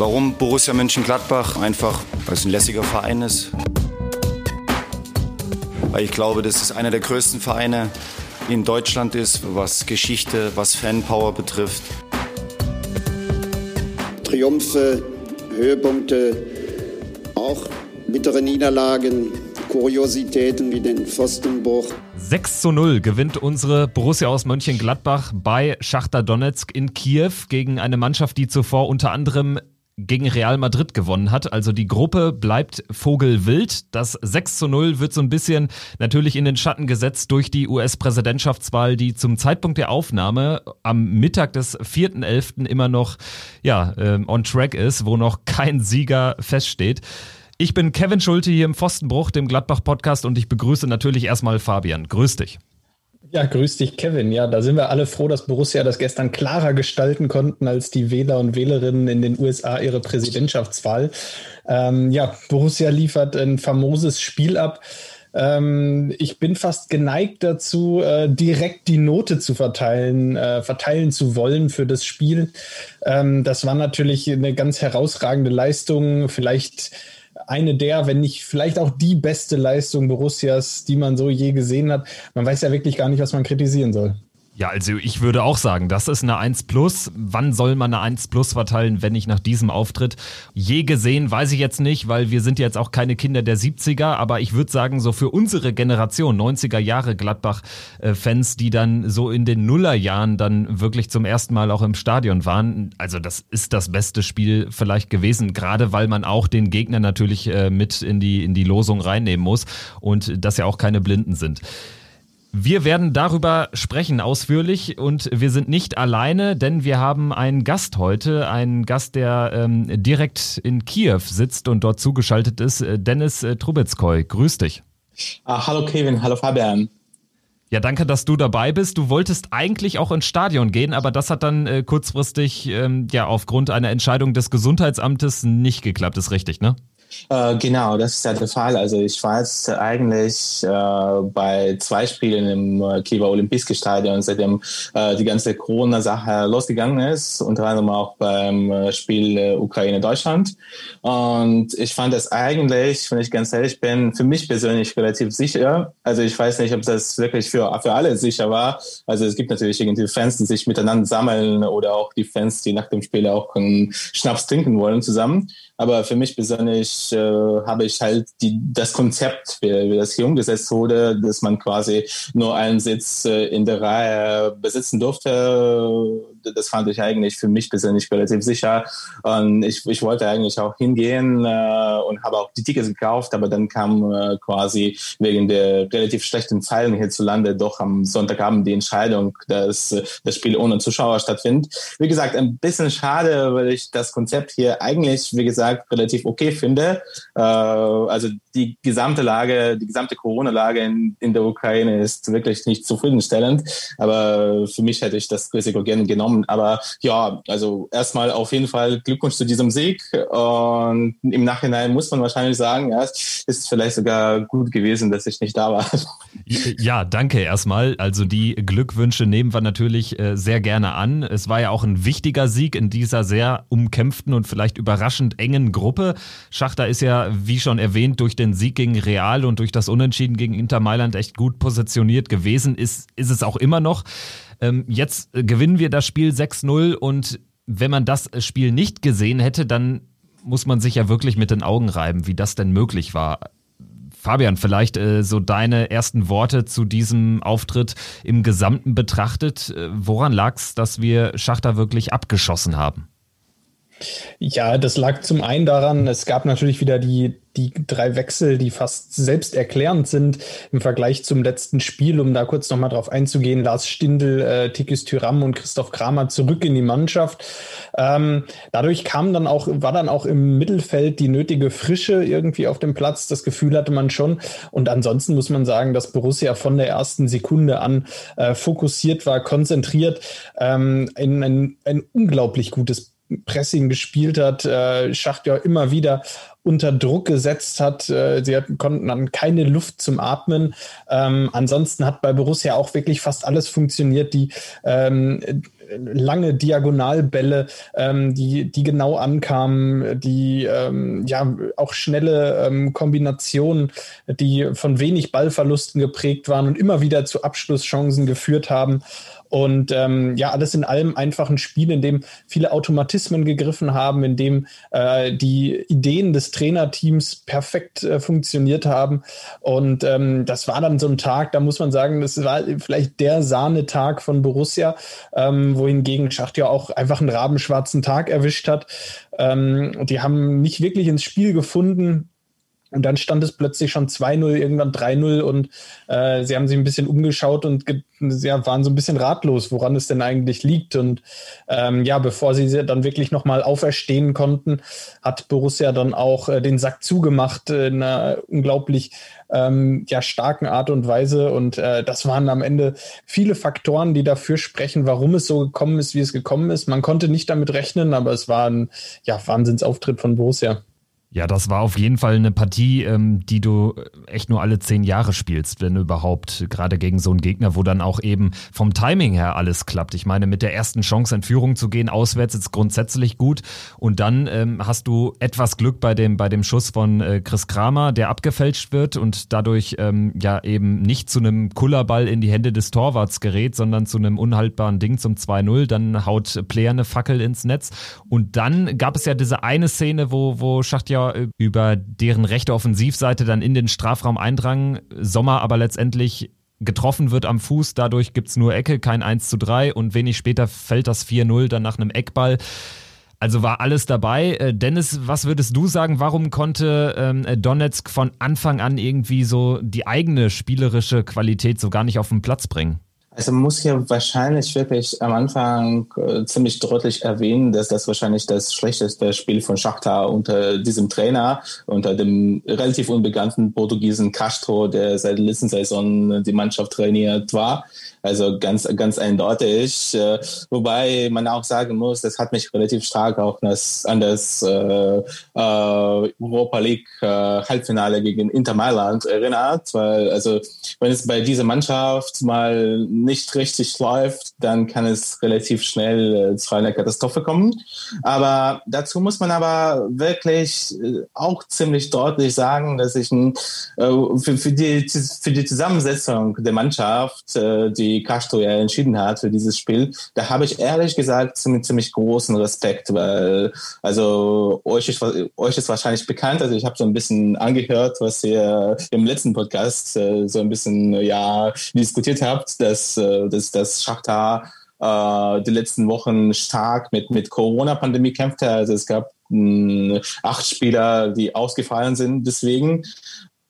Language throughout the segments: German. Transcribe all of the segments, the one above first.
Warum Borussia Mönchengladbach? Einfach, weil es ein lässiger Verein ist. Weil ich glaube, dass es einer der größten Vereine in Deutschland ist, was Geschichte, was Fanpower betrifft. Triumphe, Höhepunkte, auch bittere Niederlagen, Kuriositäten wie den Pfostenbruch. 6 zu 0 gewinnt unsere Borussia aus Mönchengladbach bei Schachter Donetsk in Kiew gegen eine Mannschaft, die zuvor unter anderem gegen Real Madrid gewonnen hat. Also die Gruppe bleibt vogelwild. Das 6 zu 0 wird so ein bisschen natürlich in den Schatten gesetzt durch die US-Präsidentschaftswahl, die zum Zeitpunkt der Aufnahme am Mittag des 4.11. immer noch ja, äh, on track ist, wo noch kein Sieger feststeht. Ich bin Kevin Schulte hier im Pfostenbruch, dem Gladbach-Podcast und ich begrüße natürlich erstmal Fabian. Grüß dich. Ja, grüß dich, Kevin. Ja, da sind wir alle froh, dass Borussia das gestern klarer gestalten konnten als die Wähler und Wählerinnen in den USA ihre Präsidentschaftswahl. Ähm, ja, Borussia liefert ein famoses Spiel ab. Ähm, ich bin fast geneigt dazu, äh, direkt die Note zu verteilen, äh, verteilen zu wollen für das Spiel. Ähm, das war natürlich eine ganz herausragende Leistung. Vielleicht eine der, wenn nicht vielleicht auch die beste Leistung Borussias, die man so je gesehen hat. Man weiß ja wirklich gar nicht, was man kritisieren soll. Ja, also ich würde auch sagen, das ist eine 1 Plus. Wann soll man eine 1 Plus verteilen, wenn nicht nach diesem Auftritt? Je gesehen, weiß ich jetzt nicht, weil wir sind jetzt auch keine Kinder der 70er, aber ich würde sagen, so für unsere Generation, 90er Jahre Gladbach-Fans, die dann so in den Nullerjahren dann wirklich zum ersten Mal auch im Stadion waren, also das ist das beste Spiel vielleicht gewesen, gerade weil man auch den Gegner natürlich äh, mit in die, in die Losung reinnehmen muss und das ja auch keine Blinden sind. Wir werden darüber sprechen ausführlich und wir sind nicht alleine, denn wir haben einen Gast heute, einen Gast, der ähm, direkt in Kiew sitzt und dort zugeschaltet ist, äh, Dennis äh, Trubetskoy. Grüß dich. Ah, hallo Kevin, hallo Fabian. Ja, danke, dass du dabei bist. Du wolltest eigentlich auch ins Stadion gehen, aber das hat dann äh, kurzfristig ähm, ja aufgrund einer Entscheidung des Gesundheitsamtes nicht geklappt, ist richtig, ne? Äh, genau, das ist ja der Fall. Also ich war jetzt eigentlich äh, bei zwei Spielen im äh, Kiewer Olympiske Stadion, seitdem äh, die ganze Corona-Sache losgegangen ist, unter anderem auch beim äh, Spiel Ukraine-Deutschland. Und ich fand das eigentlich, wenn ich ganz ehrlich bin, für mich persönlich relativ sicher. Also ich weiß nicht, ob das wirklich für, für alle sicher war. Also es gibt natürlich irgendwie Fans, die sich miteinander sammeln oder auch die Fans, die nach dem Spiel auch einen Schnaps trinken wollen zusammen. Aber für mich persönlich äh, habe ich halt die, das Konzept, wie, wie das hier umgesetzt wurde, dass man quasi nur einen Sitz äh, in der Reihe besitzen durfte. Das fand ich eigentlich für mich persönlich relativ sicher. Und ich, ich wollte eigentlich auch hingehen äh, und habe auch die Tickets gekauft, aber dann kam äh, quasi wegen der relativ schlechten Zahlen hierzulande doch am Sonntagabend die Entscheidung, dass äh, das Spiel ohne Zuschauer stattfindet. Wie gesagt, ein bisschen schade, weil ich das Konzept hier eigentlich, wie gesagt relativ okay finde. Äh, also die gesamte Lage, die gesamte Corona-Lage in, in der Ukraine ist wirklich nicht zufriedenstellend. Aber für mich hätte ich das Risiko gerne genommen. Aber ja, also erstmal auf jeden Fall Glückwunsch zu diesem Sieg. Und im Nachhinein muss man wahrscheinlich sagen, ja, es ist vielleicht sogar gut gewesen, dass ich nicht da war. Ja, danke erstmal. Also die Glückwünsche nehmen wir natürlich äh, sehr gerne an. Es war ja auch ein wichtiger Sieg in dieser sehr umkämpften und vielleicht überraschend engen Gruppe. Schachter ist ja, wie schon erwähnt, durch den Sieg gegen Real und durch das Unentschieden gegen Inter Mailand echt gut positioniert gewesen. Ist, ist es auch immer noch. Ähm, jetzt gewinnen wir das Spiel 6-0 und wenn man das Spiel nicht gesehen hätte, dann muss man sich ja wirklich mit den Augen reiben, wie das denn möglich war. Fabian, vielleicht äh, so deine ersten Worte zu diesem Auftritt im Gesamten betrachtet. Äh, woran lag es, dass wir Schachter wirklich abgeschossen haben? Ja, das lag zum einen daran, es gab natürlich wieder die, die drei Wechsel, die fast selbsterklärend sind im Vergleich zum letzten Spiel, um da kurz nochmal drauf einzugehen. Lars Stindl, äh, Tikis Tyram und Christoph Kramer zurück in die Mannschaft. Ähm, dadurch kam dann auch, war dann auch im Mittelfeld die nötige Frische irgendwie auf dem Platz. Das Gefühl hatte man schon. Und ansonsten muss man sagen, dass Borussia von der ersten Sekunde an äh, fokussiert war, konzentriert, ähm, ein, ein, ein unglaublich gutes Pressing gespielt hat, äh, Schacht ja immer wieder unter Druck gesetzt hat. Äh, sie hatten, konnten dann keine Luft zum Atmen. Ähm, ansonsten hat bei Borussia auch wirklich fast alles funktioniert. Die ähm, lange Diagonalbälle, ähm, die, die genau ankamen, die ähm, ja auch schnelle ähm, Kombinationen, die von wenig Ballverlusten geprägt waren und immer wieder zu Abschlusschancen geführt haben. Und ähm, ja, alles in allem einfach ein Spiel, in dem viele Automatismen gegriffen haben, in dem äh, die Ideen des Trainerteams perfekt äh, funktioniert haben. Und ähm, das war dann so ein Tag, da muss man sagen, das war vielleicht der Sahnetag von Borussia, ähm, wohingegen Schacht ja auch einfach einen rabenschwarzen Tag erwischt hat. Ähm, die haben nicht wirklich ins Spiel gefunden und dann stand es plötzlich schon 2-0, irgendwann 3-0 und äh, sie haben sich ein bisschen umgeschaut und ja, waren so ein bisschen ratlos, woran es denn eigentlich liegt. Und ähm, ja, bevor sie dann wirklich nochmal auferstehen konnten, hat Borussia dann auch äh, den Sack zugemacht in einer unglaublich ähm, ja, starken Art und Weise. Und äh, das waren am Ende viele Faktoren, die dafür sprechen, warum es so gekommen ist, wie es gekommen ist. Man konnte nicht damit rechnen, aber es war ein ja, Wahnsinnsauftritt von Borussia. Ja, das war auf jeden Fall eine Partie, ähm, die du echt nur alle zehn Jahre spielst, wenn überhaupt. Gerade gegen so einen Gegner, wo dann auch eben vom Timing her alles klappt. Ich meine, mit der ersten Chance in Führung zu gehen, auswärts ist grundsätzlich gut. Und dann ähm, hast du etwas Glück bei dem, bei dem Schuss von äh, Chris Kramer, der abgefälscht wird und dadurch ähm, ja eben nicht zu einem Kullerball in die Hände des Torwarts gerät, sondern zu einem unhaltbaren Ding zum 2-0. Dann haut Player eine Fackel ins Netz. Und dann gab es ja diese eine Szene, wo, wo Schacht ja über deren rechte Offensivseite dann in den Strafraum eindrang. Sommer aber letztendlich getroffen wird am Fuß, dadurch gibt es nur Ecke, kein 1 zu 3 und wenig später fällt das 4-0 dann nach einem Eckball. Also war alles dabei. Äh, Dennis, was würdest du sagen, warum konnte ähm, Donetsk von Anfang an irgendwie so die eigene spielerische Qualität so gar nicht auf den Platz bringen? Also man muss hier wahrscheinlich wirklich am Anfang äh, ziemlich deutlich erwähnen, dass das wahrscheinlich das schlechteste Spiel von Shakhtar unter diesem Trainer, unter dem relativ unbekannten Portugiesen Castro, der seit der letzten Saison die Mannschaft trainiert war. Also ganz, ganz eindeutig. Äh, wobei man auch sagen muss, das hat mich relativ stark auch an das äh, Europa League Halbfinale gegen Inter Mailand erinnert, weil also wenn es bei dieser Mannschaft mal nicht richtig läuft, dann kann es relativ schnell äh, zu einer Katastrophe kommen. Aber dazu muss man aber wirklich äh, auch ziemlich deutlich sagen, dass ich äh, für, für, die, für die Zusammensetzung der Mannschaft, die Castro ja entschieden hat für dieses Spiel, da habe ich ehrlich gesagt ziemlich, ziemlich großen Respekt, weil also euch ist, euch ist wahrscheinlich bekannt, also ich habe so ein bisschen angehört, was ihr im letzten Podcast so ein bisschen ja diskutiert habt, dass, äh, dass das Schachtar äh, die letzten Wochen stark mit, mit Corona-Pandemie kämpfte. Also es gab mh, acht Spieler, die ausgefallen sind deswegen.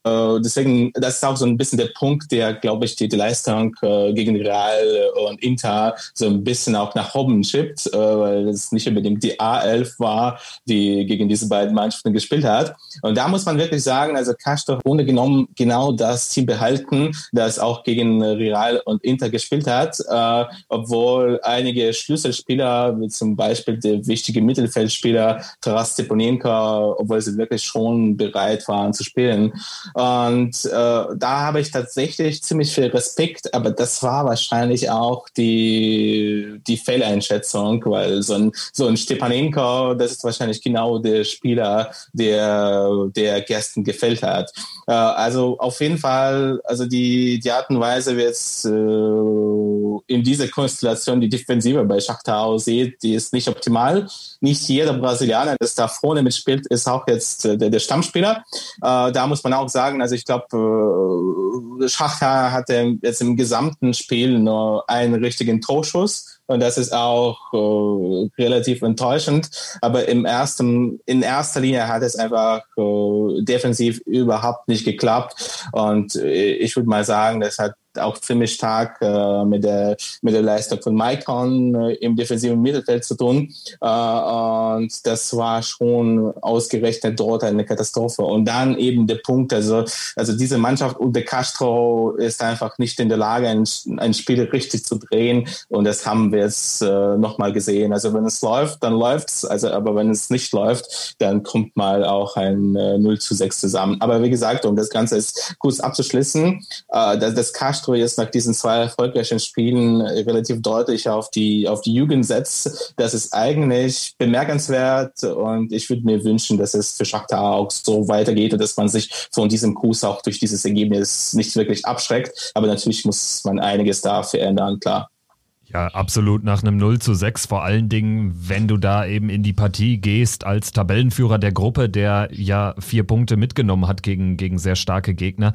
Äh, deswegen, das ist auch so ein bisschen der Punkt, der, glaube ich, die, die Leistung äh, gegen Real und Inter so ein bisschen auch nach oben schippt, äh, weil es nicht unbedingt die A11 war, die gegen diese beiden Mannschaften gespielt hat. Und da muss man wirklich sagen, also Castro ohne genommen genau das Team behalten, das auch gegen Real und Inter gespielt hat, äh, obwohl einige Schlüsselspieler, wie zum Beispiel der wichtige Mittelfeldspieler Taras Stepanenko, obwohl sie wirklich schon bereit waren zu spielen, und äh, da habe ich tatsächlich ziemlich viel Respekt, aber das war wahrscheinlich auch die, die Fehleinschätzung, weil so ein, so ein Stepanenko, das ist wahrscheinlich genau der Spieler, der, der gestern gefällt hat. Äh, also auf jeden Fall, also die, die Art und Weise, wie es äh, in dieser Konstellation die Defensive bei Shakhtar aussieht, die ist nicht optimal. Nicht jeder Brasilianer, der da vorne mitspielt, ist auch jetzt äh, der, der Stammspieler. Äh, da muss man auch sagen, also ich glaube, äh, Schachter hatte jetzt im gesamten Spiel nur einen richtigen Torschuss. Und das ist auch äh, relativ enttäuschend. Aber im ersten, in erster Linie hat es einfach äh, defensiv überhaupt nicht geklappt. Und äh, ich würde mal sagen, das hat auch ziemlich stark äh, mit, der, mit der Leistung von Maikon äh, im defensiven Mittelfeld zu tun. Äh, und das war schon ausgerechnet dort eine Katastrophe. Und dann eben der Punkt, also, also diese Mannschaft unter Castro ist einfach nicht in der Lage, ein, ein Spiel richtig zu drehen. Und das haben wir jetzt äh, nochmal gesehen. Also wenn es läuft, dann läuft's. Also, aber wenn es nicht läuft, dann kommt mal auch ein äh, 0 zu 6 zusammen. Aber wie gesagt, um das Ganze jetzt kurz abzuschließen, äh, das, das Castro Castro jetzt nach diesen zwei erfolgreichen Spielen relativ deutlich auf die, auf die Jugend setzt. Das ist eigentlich bemerkenswert und ich würde mir wünschen, dass es für Shakhtar auch so weitergeht und dass man sich von diesem Kurs auch durch dieses Ergebnis nicht wirklich abschreckt. Aber natürlich muss man einiges da verändern, klar. Ja, absolut nach einem 0 zu 6, vor allen Dingen, wenn du da eben in die Partie gehst als Tabellenführer der Gruppe, der ja vier Punkte mitgenommen hat gegen, gegen sehr starke Gegner.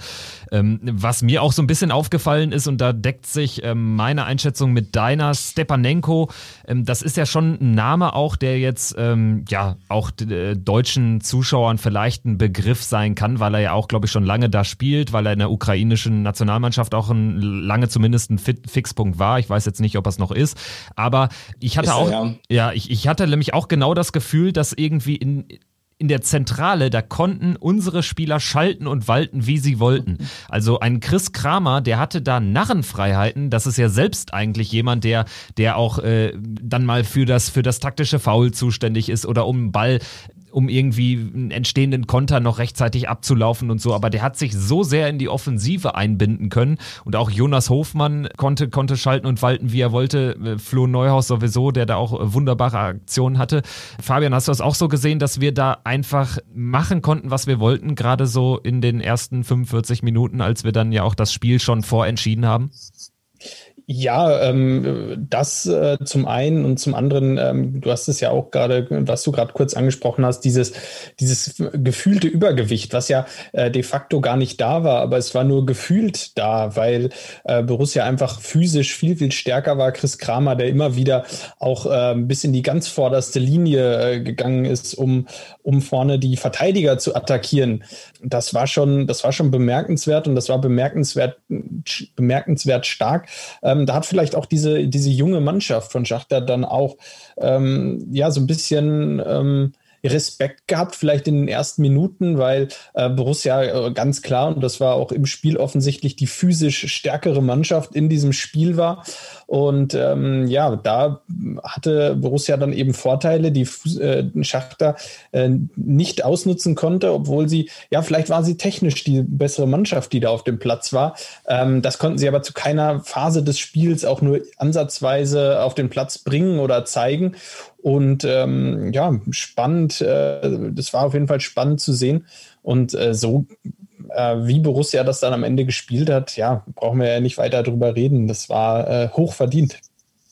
Ähm, was mir auch so ein bisschen aufgefallen ist, und da deckt sich ähm, meine Einschätzung mit deiner, Stepanenko, ähm, das ist ja schon ein Name auch, der jetzt ähm, ja auch äh, deutschen Zuschauern vielleicht ein Begriff sein kann, weil er ja auch, glaube ich, schon lange da spielt, weil er in der ukrainischen Nationalmannschaft auch ein, lange zumindest ein Fixpunkt war. Ich weiß jetzt nicht, ob es noch ist. Aber ich hatte ist auch, ja, ja ich, ich hatte nämlich auch genau das Gefühl, dass irgendwie in, in der Zentrale, da konnten unsere Spieler schalten und walten, wie sie wollten. Also ein Chris Kramer, der hatte da Narrenfreiheiten. Das ist ja selbst eigentlich jemand, der, der auch äh, dann mal für das, für das taktische Foul zuständig ist oder um Ball um irgendwie einen entstehenden Konter noch rechtzeitig abzulaufen und so. Aber der hat sich so sehr in die Offensive einbinden können. Und auch Jonas Hofmann konnte, konnte schalten und walten, wie er wollte. Äh, Flo Neuhaus sowieso, der da auch wunderbare Aktionen hatte. Fabian, hast du das auch so gesehen, dass wir da einfach machen konnten, was wir wollten, gerade so in den ersten 45 Minuten, als wir dann ja auch das Spiel schon vorentschieden haben? Ja, ähm, das äh, zum einen und zum anderen, ähm, du hast es ja auch gerade, was du gerade kurz angesprochen hast, dieses, dieses gefühlte Übergewicht, was ja äh, de facto gar nicht da war, aber es war nur gefühlt da, weil äh, Borussia einfach physisch viel, viel stärker war. Chris Kramer, der immer wieder auch äh, bis in die ganz vorderste Linie äh, gegangen ist, um, um vorne die Verteidiger zu attackieren. Das war schon, das war schon bemerkenswert und das war bemerkenswert, bemerkenswert stark. Ähm, ähm, da hat vielleicht auch diese, diese junge Mannschaft von Schachter dann auch ähm, ja so ein bisschen ähm, Respekt gehabt, vielleicht in den ersten Minuten, weil äh, Borussia äh, ganz klar, und das war auch im Spiel offensichtlich die physisch stärkere Mannschaft in diesem Spiel war. Und ähm, ja, da hatte Borussia dann eben Vorteile, die äh, Schachter äh, nicht ausnutzen konnte, obwohl sie, ja, vielleicht war sie technisch die bessere Mannschaft, die da auf dem Platz war. Ähm, das konnten sie aber zu keiner Phase des Spiels auch nur ansatzweise auf den Platz bringen oder zeigen. Und ähm, ja, spannend, äh, das war auf jeden Fall spannend zu sehen. Und äh, so äh, wie Borussia das dann am Ende gespielt hat, ja, brauchen wir ja nicht weiter drüber reden. Das war äh, hoch.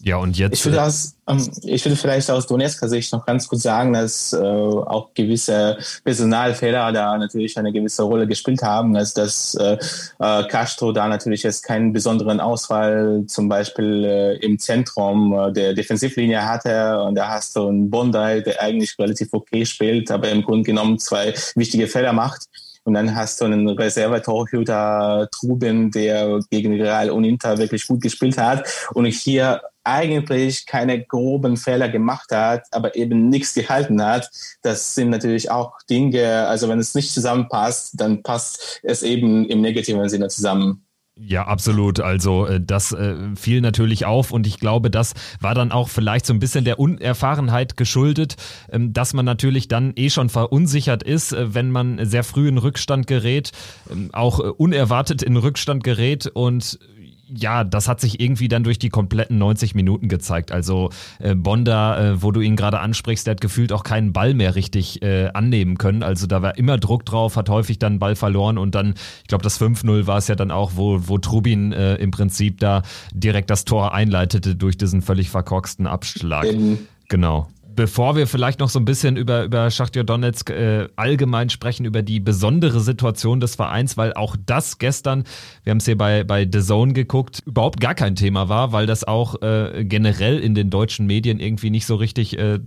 Ja, und jetzt. Ich würde, aus, ähm, ich würde vielleicht aus Donetsker Sicht noch ganz kurz sagen, dass äh, auch gewisse Personalfehler da natürlich eine gewisse Rolle gespielt haben. Also dass äh, äh, Castro da natürlich jetzt keinen besonderen Ausfall zum Beispiel äh, im Zentrum äh, der Defensivlinie hatte. Und da hast du einen Bondi, der eigentlich relativ okay spielt, aber im Grunde genommen zwei wichtige Fehler macht. Und dann hast du einen Reserve-Torhüter Truben, der gegen Real und Inter wirklich gut gespielt hat. Und hier eigentlich keine groben Fehler gemacht hat, aber eben nichts gehalten hat. Das sind natürlich auch Dinge, also wenn es nicht zusammenpasst, dann passt es eben im negativen Sinne zusammen. Ja, absolut. Also äh, das äh, fiel natürlich auf und ich glaube, das war dann auch vielleicht so ein bisschen der Unerfahrenheit geschuldet, ähm, dass man natürlich dann eh schon verunsichert ist, äh, wenn man sehr früh in Rückstand gerät, ähm, auch unerwartet in Rückstand gerät und ja, das hat sich irgendwie dann durch die kompletten 90 Minuten gezeigt. Also äh, Bonda, äh, wo du ihn gerade ansprichst, der hat gefühlt auch keinen Ball mehr richtig äh, annehmen können. Also da war immer Druck drauf, hat häufig dann Ball verloren und dann, ich glaube, das 5-0 war es ja dann auch, wo, wo Trubin äh, im Prinzip da direkt das Tor einleitete durch diesen völlig verkorksten Abschlag. Mhm. Genau bevor wir vielleicht noch so ein bisschen über, über Schachtja Donetsk äh, allgemein sprechen, über die besondere Situation des Vereins, weil auch das gestern, wir haben es hier bei, bei The Zone geguckt, überhaupt gar kein Thema war, weil das auch äh, generell in den deutschen Medien irgendwie nicht so richtig äh,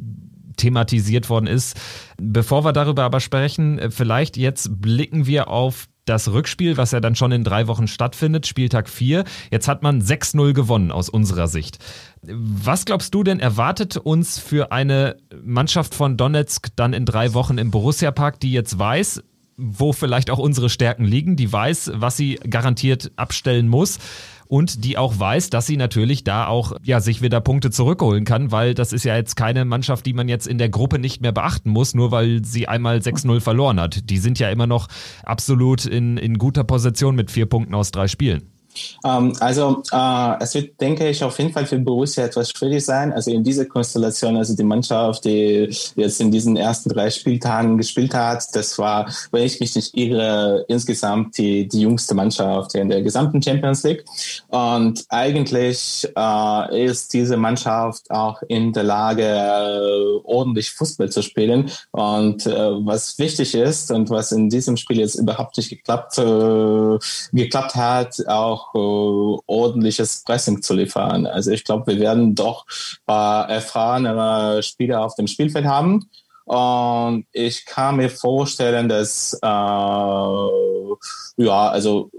thematisiert worden ist. Bevor wir darüber aber sprechen, äh, vielleicht jetzt blicken wir auf das Rückspiel, was ja dann schon in drei Wochen stattfindet, Spieltag 4. Jetzt hat man 6-0 gewonnen aus unserer Sicht. Was glaubst du denn, erwartet uns für eine Mannschaft von Donetsk dann in drei Wochen im Borussia-Park, die jetzt weiß, wo vielleicht auch unsere Stärken liegen, die weiß, was sie garantiert abstellen muss? und die auch weiß, dass sie natürlich da auch ja sich wieder Punkte zurückholen kann, weil das ist ja jetzt keine Mannschaft, die man jetzt in der Gruppe nicht mehr beachten muss, nur weil sie einmal 6-0 verloren hat. Die sind ja immer noch absolut in, in guter Position mit vier Punkten aus drei Spielen. Ähm, also äh, es wird, denke ich, auf jeden Fall für Borussia etwas schwierig sein. Also in dieser Konstellation, also die Mannschaft, die jetzt in diesen ersten drei Spieltagen gespielt hat, das war, wenn ich mich nicht irre, insgesamt die, die jüngste Mannschaft in der gesamten Champions League. Und eigentlich äh, ist diese Mannschaft auch in der Lage, äh, ordentlich Fußball zu spielen. Und äh, was wichtig ist und was in diesem Spiel jetzt überhaupt nicht geklappt, äh, geklappt hat, auch äh, ordentliches Pressing zu liefern. Also ich glaube, wir werden doch äh, erfahrene Spieler auf dem Spielfeld haben. Und ich kann mir vorstellen, dass äh, ja, also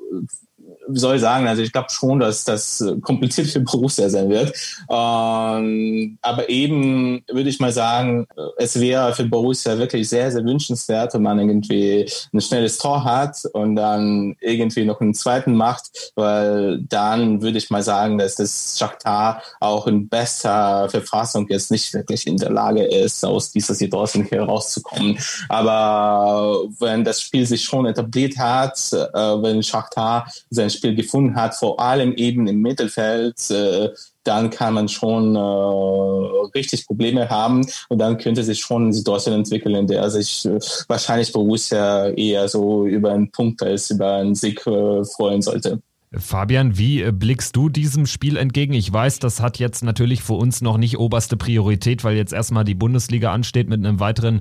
soll ich sagen, also ich glaube schon, dass das kompliziert für Borussia sein wird. Ähm, aber eben würde ich mal sagen, es wäre für Borussia wirklich sehr, sehr wünschenswert, wenn man irgendwie ein schnelles Tor hat und dann irgendwie noch einen zweiten macht, weil dann würde ich mal sagen, dass das Shakhtar auch in bester Verfassung jetzt nicht wirklich in der Lage ist, aus dieser Situation herauszukommen. Aber wenn das Spiel sich schon etabliert hat, äh, wenn Shakhtar sein Spiel gefunden hat, vor allem eben im Mittelfeld, äh, dann kann man schon äh, richtig Probleme haben und dann könnte sich schon eine Situation entwickeln, in der sich äh, wahrscheinlich Borussia eher so über einen Punkt als über einen Sieg freuen sollte. Fabian, wie äh, blickst du diesem Spiel entgegen? Ich weiß, das hat jetzt natürlich für uns noch nicht oberste Priorität, weil jetzt erstmal die Bundesliga ansteht mit einem weiteren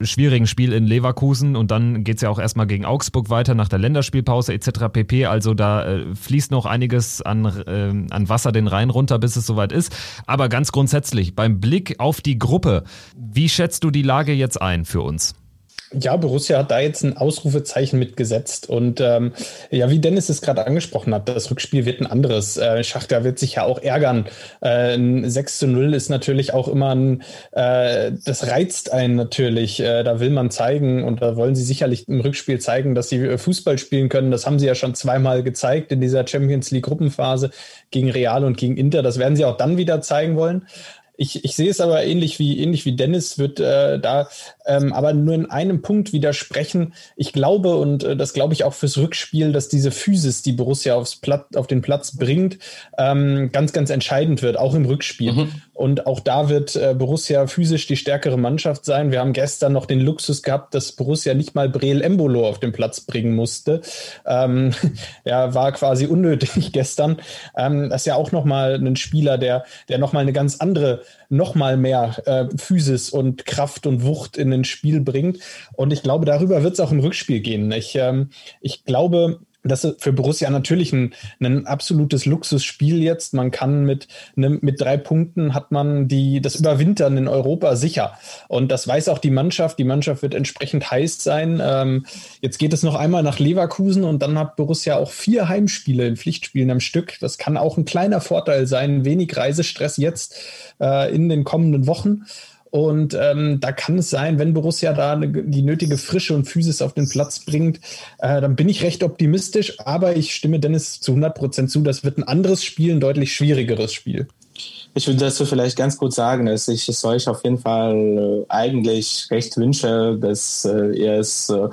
schwierigen Spiel in Leverkusen und dann geht's ja auch erstmal gegen Augsburg weiter nach der Länderspielpause etc. pp. Also da äh, fließt noch einiges an, äh, an Wasser den Rhein runter, bis es soweit ist. Aber ganz grundsätzlich, beim Blick auf die Gruppe, wie schätzt du die Lage jetzt ein für uns? Ja, Borussia hat da jetzt ein Ausrufezeichen mitgesetzt. Und ähm, ja, wie Dennis es gerade angesprochen hat, das Rückspiel wird ein anderes. Äh, Schachter wird sich ja auch ärgern. Äh, ein 6 zu 0 ist natürlich auch immer ein, äh, das reizt einen natürlich. Äh, da will man zeigen und da wollen sie sicherlich im Rückspiel zeigen, dass sie äh, Fußball spielen können. Das haben sie ja schon zweimal gezeigt in dieser Champions League Gruppenphase gegen Real und gegen Inter. Das werden sie auch dann wieder zeigen wollen. Ich, ich sehe es aber ähnlich wie, ähnlich wie Dennis, wird äh, da ähm, aber nur in einem Punkt widersprechen. Ich glaube, und äh, das glaube ich auch fürs Rückspiel, dass diese Physis, die Borussia aufs Platt, auf den Platz bringt, ähm, ganz, ganz entscheidend wird, auch im Rückspiel. Mhm. Und auch da wird äh, Borussia physisch die stärkere Mannschaft sein. Wir haben gestern noch den Luxus gehabt, dass Borussia nicht mal Breel Embolo auf den Platz bringen musste. Ähm, ja, war quasi unnötig gestern. Ähm, das ist ja auch nochmal ein Spieler, der, der nochmal eine ganz andere noch mal mehr äh, Physis und Kraft und Wucht in ein Spiel bringt. Und ich glaube, darüber wird es auch im Rückspiel gehen. Ich, ähm, ich glaube, das ist für Borussia natürlich ein, ein absolutes Luxusspiel jetzt. Man kann mit, mit drei Punkten hat man die, das Überwintern in Europa sicher. Und das weiß auch die Mannschaft. Die Mannschaft wird entsprechend heiß sein. Ähm, jetzt geht es noch einmal nach Leverkusen und dann hat Borussia auch vier Heimspiele in Pflichtspielen am Stück. Das kann auch ein kleiner Vorteil sein. Wenig Reisestress jetzt äh, in den kommenden Wochen. Und ähm, da kann es sein, wenn Borussia da eine, die nötige Frische und Physis auf den Platz bringt, äh, dann bin ich recht optimistisch. Aber ich stimme Dennis zu 100 Prozent zu, das wird ein anderes Spiel, ein deutlich schwierigeres Spiel. Ich würde dazu vielleicht ganz kurz sagen, dass ich es euch auf jeden Fall äh, eigentlich recht wünsche, dass äh, ihr es äh,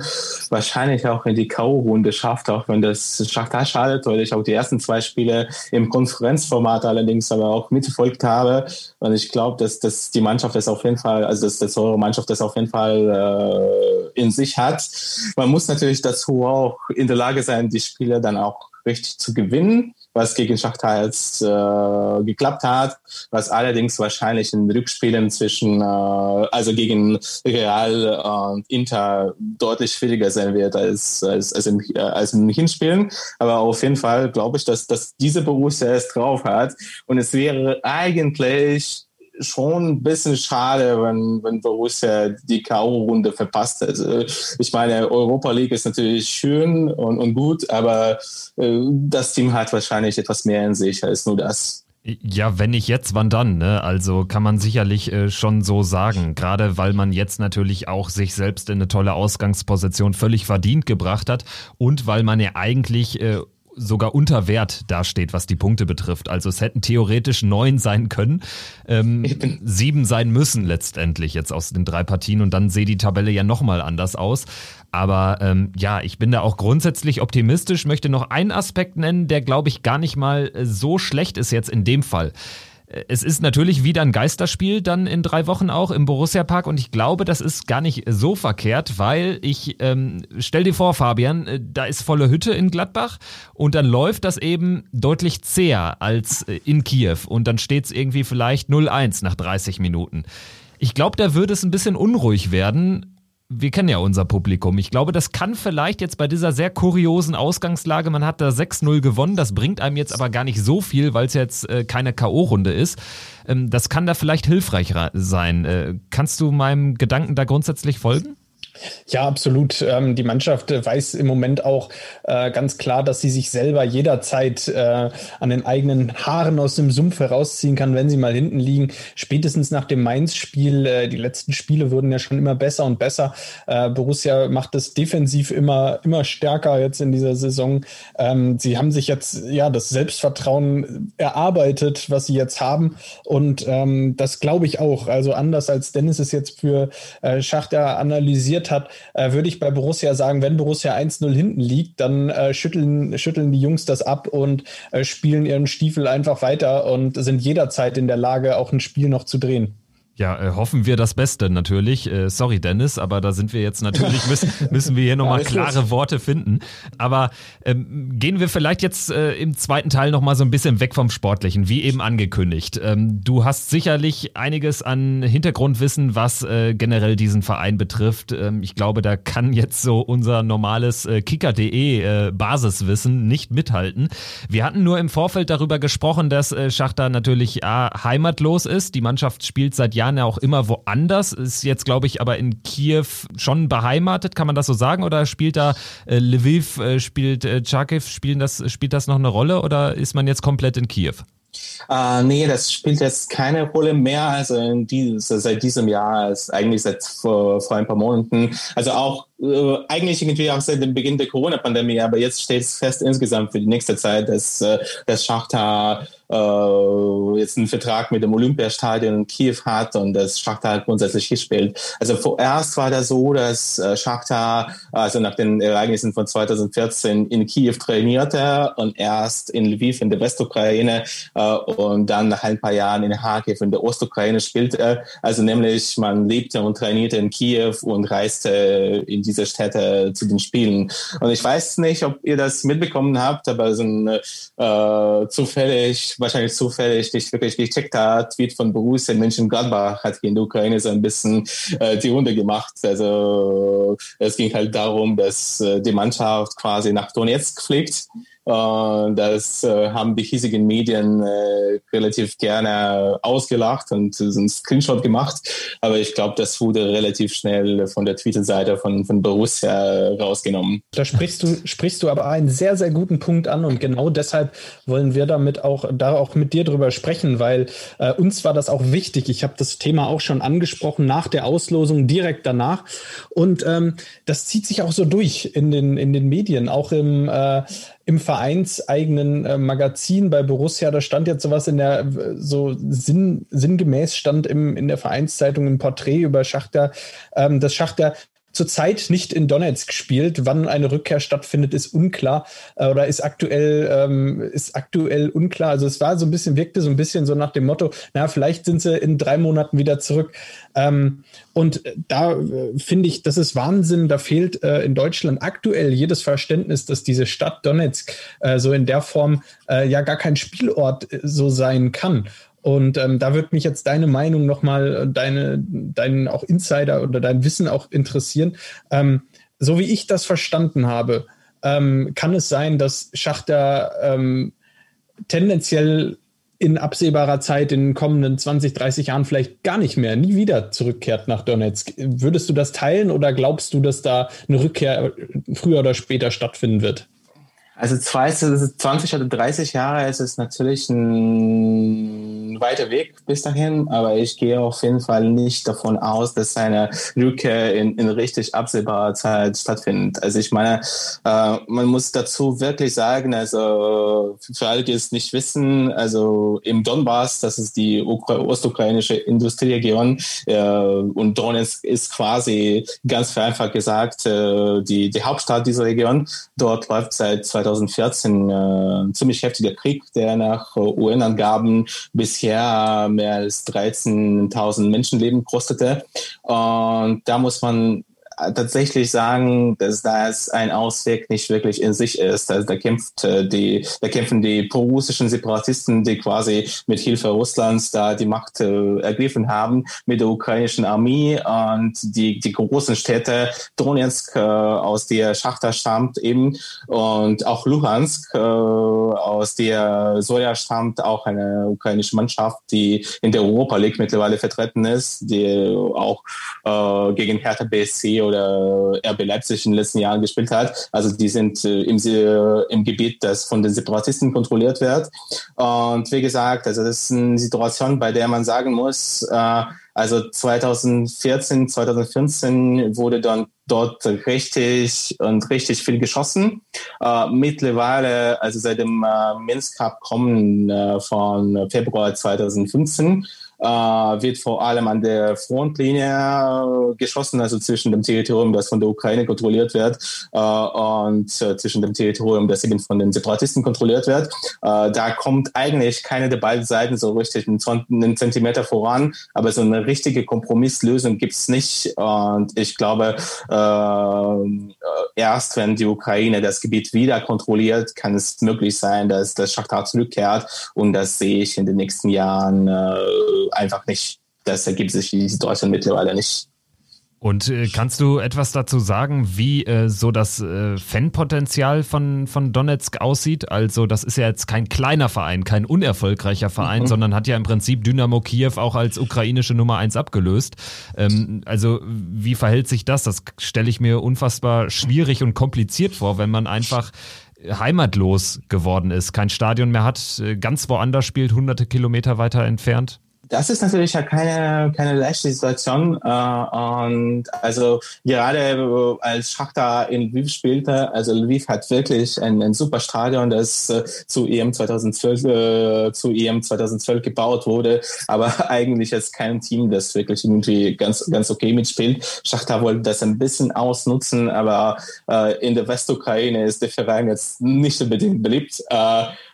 wahrscheinlich auch in die K.O.-Runde schafft, auch wenn das Schachtar schadet, weil ich auch die ersten zwei Spiele im Konferenzformat allerdings aber auch mitverfolgt habe. Und ich glaube, dass, dass die Mannschaft das auf jeden Fall, also dass, dass eure Mannschaft das auf jeden Fall äh, in sich hat. Man muss natürlich dazu auch in der Lage sein, die Spiele dann auch richtig zu gewinnen, was gegen Schachtar jetzt äh, geklappt hat, was allerdings wahrscheinlich in Rückspielen zwischen, äh, also gegen Real und Inter deutlich schwieriger sein wird als, als, als, im, äh, als im Hinspielen. Aber auf jeden Fall glaube ich, dass, dass diese Borussia es drauf hat. Und es wäre eigentlich schon ein bisschen schade, wenn, wenn Borussia die K.O.-Runde verpasst. Also ich meine, Europa League ist natürlich schön und, und gut, aber äh, das Team hat wahrscheinlich etwas mehr in sich als nur das. Ja, wenn nicht jetzt, wann dann? Ne? Also kann man sicherlich äh, schon so sagen. Gerade weil man jetzt natürlich auch sich selbst in eine tolle Ausgangsposition völlig verdient gebracht hat und weil man ja eigentlich äh, sogar unter Wert dasteht, was die Punkte betrifft. Also es hätten theoretisch neun sein können, ähm, sieben sein müssen letztendlich jetzt aus den drei Partien und dann sehe die Tabelle ja nochmal anders aus. Aber ähm, ja, ich bin da auch grundsätzlich optimistisch, möchte noch einen Aspekt nennen, der glaube ich gar nicht mal so schlecht ist jetzt in dem Fall. Es ist natürlich wieder ein Geisterspiel dann in drei Wochen auch im Borussia Park und ich glaube, das ist gar nicht so verkehrt, weil ich ähm, stell dir vor, Fabian, äh, da ist volle Hütte in Gladbach und dann läuft das eben deutlich zäher als äh, in Kiew und dann steht es irgendwie vielleicht 0-1 nach 30 Minuten. Ich glaube, da würde es ein bisschen unruhig werden wir kennen ja unser Publikum. Ich glaube, das kann vielleicht jetzt bei dieser sehr kuriosen Ausgangslage, man hat da 6-0 gewonnen, das bringt einem jetzt aber gar nicht so viel, weil es jetzt äh, keine K.O.-Runde ist. Ähm, das kann da vielleicht hilfreich sein. Äh, kannst du meinem Gedanken da grundsätzlich folgen? Ja, absolut. Ähm, die Mannschaft weiß im Moment auch äh, ganz klar, dass sie sich selber jederzeit äh, an den eigenen Haaren aus dem Sumpf herausziehen kann, wenn sie mal hinten liegen. Spätestens nach dem Mainz-Spiel, äh, die letzten Spiele wurden ja schon immer besser und besser. Borussia macht es defensiv immer, immer stärker jetzt in dieser Saison. Ähm, sie haben sich jetzt ja das Selbstvertrauen erarbeitet, was sie jetzt haben. Und ähm, das glaube ich auch. Also anders als Dennis es jetzt für Schachter analysiert analysiert hat, äh, würde ich bei Borussia sagen, wenn Borussia 1-0 hinten liegt, dann äh, schütteln, schütteln die Jungs das ab und äh, spielen ihren Stiefel einfach weiter und sind jederzeit in der Lage, auch ein Spiel noch zu drehen. Ja, äh, hoffen wir das Beste natürlich. Äh, sorry, Dennis, aber da sind wir jetzt natürlich, müssen, müssen wir hier nochmal ja, klare los. Worte finden. Aber ähm, gehen wir vielleicht jetzt äh, im zweiten Teil nochmal so ein bisschen weg vom Sportlichen, wie eben angekündigt. Ähm, du hast sicherlich einiges an Hintergrundwissen, was äh, generell diesen Verein betrifft. Ähm, ich glaube, da kann jetzt so unser normales äh, Kicker.de äh, Basiswissen nicht mithalten. Wir hatten nur im Vorfeld darüber gesprochen, dass Schachter natürlich A, heimatlos ist. Die Mannschaft spielt seit Jahren Jahren ja auch immer woanders. Ist jetzt, glaube ich, aber in Kiew schon beheimatet, kann man das so sagen? Oder spielt da äh, Lviv, äh, spielt äh, Charkiw, spielen das, spielt das noch eine Rolle oder ist man jetzt komplett in Kiew? Uh, nee, das spielt jetzt keine Rolle mehr. Also in dieses, seit diesem Jahr, ist eigentlich seit vor, vor ein paar Monaten. Also auch äh, eigentlich irgendwie auch seit dem Beginn der Corona-Pandemie, aber jetzt steht es fest insgesamt für die nächste Zeit, dass äh, das Schachtar äh, jetzt einen Vertrag mit dem Olympiastadion in Kiew hat und das Schachtar grundsätzlich gespielt. Also vorerst war das so, dass äh, also nach den Ereignissen von 2014 in Kiew trainierte und erst in Lviv in der Westukraine äh, und dann nach ein paar Jahren in Kharkiv in der Ostukraine spielte. Also nämlich man lebte und trainierte in Kiew und reiste in diese Städte zu den Spielen. Und ich weiß nicht, ob ihr das mitbekommen habt, aber so ein äh, zufällig, wahrscheinlich zufällig, nicht wirklich gecheckt Tweet von Borussia Mönchengladbach hat in der Ukraine so ein bisschen äh, die Runde gemacht. Also es ging halt darum, dass äh, die Mannschaft quasi nach Donetsk fliegt das äh, haben die hiesigen Medien äh, relativ gerne ausgelacht und einen Screenshot gemacht. Aber ich glaube, das wurde relativ schnell von der Twitter-Seite von, von Borussia rausgenommen. Da sprichst du, sprichst du aber einen sehr, sehr guten Punkt an und genau deshalb wollen wir damit auch, da auch mit dir drüber sprechen, weil äh, uns war das auch wichtig. Ich habe das Thema auch schon angesprochen nach der Auslosung, direkt danach. Und ähm, das zieht sich auch so durch in den, in den Medien, auch im, äh, im vereinseigenen äh, Magazin bei Borussia, da stand jetzt sowas in der, so sinn, sinngemäß stand im, in der Vereinszeitung ein Porträt über Schachter, ähm, dass Schachter zurzeit nicht in Donetsk spielt. Wann eine Rückkehr stattfindet, ist unklar äh, oder ist aktuell, ähm, ist aktuell unklar. Also es war so ein bisschen, wirkte so ein bisschen so nach dem Motto, na, vielleicht sind sie in drei Monaten wieder zurück. Ähm, und da äh, finde ich, das ist Wahnsinn. Da fehlt äh, in Deutschland aktuell jedes Verständnis, dass diese Stadt Donetsk äh, so in der Form äh, ja gar kein Spielort äh, so sein kann. Und ähm, da würde mich jetzt deine Meinung nochmal, äh, deine, deinen auch Insider oder dein Wissen auch interessieren. Ähm, so wie ich das verstanden habe, ähm, kann es sein, dass Schachter ähm, tendenziell in absehbarer Zeit in den kommenden 20, 30 Jahren vielleicht gar nicht mehr, nie wieder zurückkehrt nach Donetsk. Würdest du das teilen oder glaubst du, dass da eine Rückkehr früher oder später stattfinden wird? Also 20 oder 30 Jahre ist es natürlich ein weiter Weg bis dahin, aber ich gehe auf jeden Fall nicht davon aus, dass eine Rückkehr in, in richtig absehbarer Zeit stattfindet. Also ich meine, äh, man muss dazu wirklich sagen, also für alle, die es nicht wissen, also im Donbass, das ist die Ukra ostukrainische Industrieregion äh, und Donetsk ist quasi ganz vereinfacht gesagt äh, die, die Hauptstadt dieser Region. Dort läuft seit 2000 2014 äh, ein ziemlich heftiger Krieg, der nach UN-Angaben bisher mehr als 13.000 Menschenleben kostete. Und da muss man tatsächlich sagen, dass das ein Ausweg nicht wirklich in sich ist. Also da kämpft äh, die, da kämpfen die pro-russischen Separatisten, die quasi mit Hilfe Russlands da die Macht äh, ergriffen haben, mit der ukrainischen Armee und die, die großen Städte Donetsk, äh, aus der Schachta stammt eben und auch Luhansk, äh, aus der Soja stammt, auch eine ukrainische Mannschaft, die in der Europa League mittlerweile vertreten ist, die auch äh, gegen Hertha BSC oder RB Leipzig in den letzten Jahren gespielt hat. Also die sind äh, im, äh, im Gebiet, das von den Separatisten kontrolliert wird. Und wie gesagt, also das ist eine Situation, bei der man sagen muss, äh, also 2014, 2015 wurde dann dort richtig und richtig viel geschossen. Äh, mittlerweile, also seit dem äh, Minsk-Abkommen äh, von Februar 2015, äh, wird vor allem an der Frontlinie äh, geschossen, also zwischen dem Territorium, das von der Ukraine kontrolliert wird, äh, und zwischen dem Territorium, das eben von den Separatisten kontrolliert wird. da kommt eigentlich keine der beiden Seiten so richtig einen Zentimeter voran, aber so eine richtige Kompromisslösung gibt es nicht. Und ich glaube, erst wenn die Ukraine das Gebiet wieder kontrolliert, kann es möglich sein, dass das Schachtar zurückkehrt. Und das sehe ich in den nächsten Jahren einfach nicht. Das ergibt sich die Situation mittlerweile nicht. Und äh, kannst du etwas dazu sagen, wie äh, so das äh, Fanpotenzial von, von Donetsk aussieht? Also, das ist ja jetzt kein kleiner Verein, kein unerfolgreicher Verein, mhm. sondern hat ja im Prinzip Dynamo Kiew auch als ukrainische Nummer eins abgelöst. Ähm, also, wie verhält sich das? Das stelle ich mir unfassbar schwierig und kompliziert vor, wenn man einfach heimatlos geworden ist, kein Stadion mehr hat, äh, ganz woanders spielt, hunderte Kilometer weiter entfernt. Das ist natürlich ja keine, keine leichte Situation. Äh, und also gerade äh, als Schachter in Lviv spielte, also Lviv hat wirklich ein, ein super Stadion, das äh, zu EM 2012 äh, zu EM 2012 gebaut wurde, aber eigentlich ist kein Team, das wirklich irgendwie ganz ganz okay mitspielt. Schachter wollte das ein bisschen ausnutzen, aber äh, in der Westukraine ist der Verein jetzt nicht unbedingt beliebt.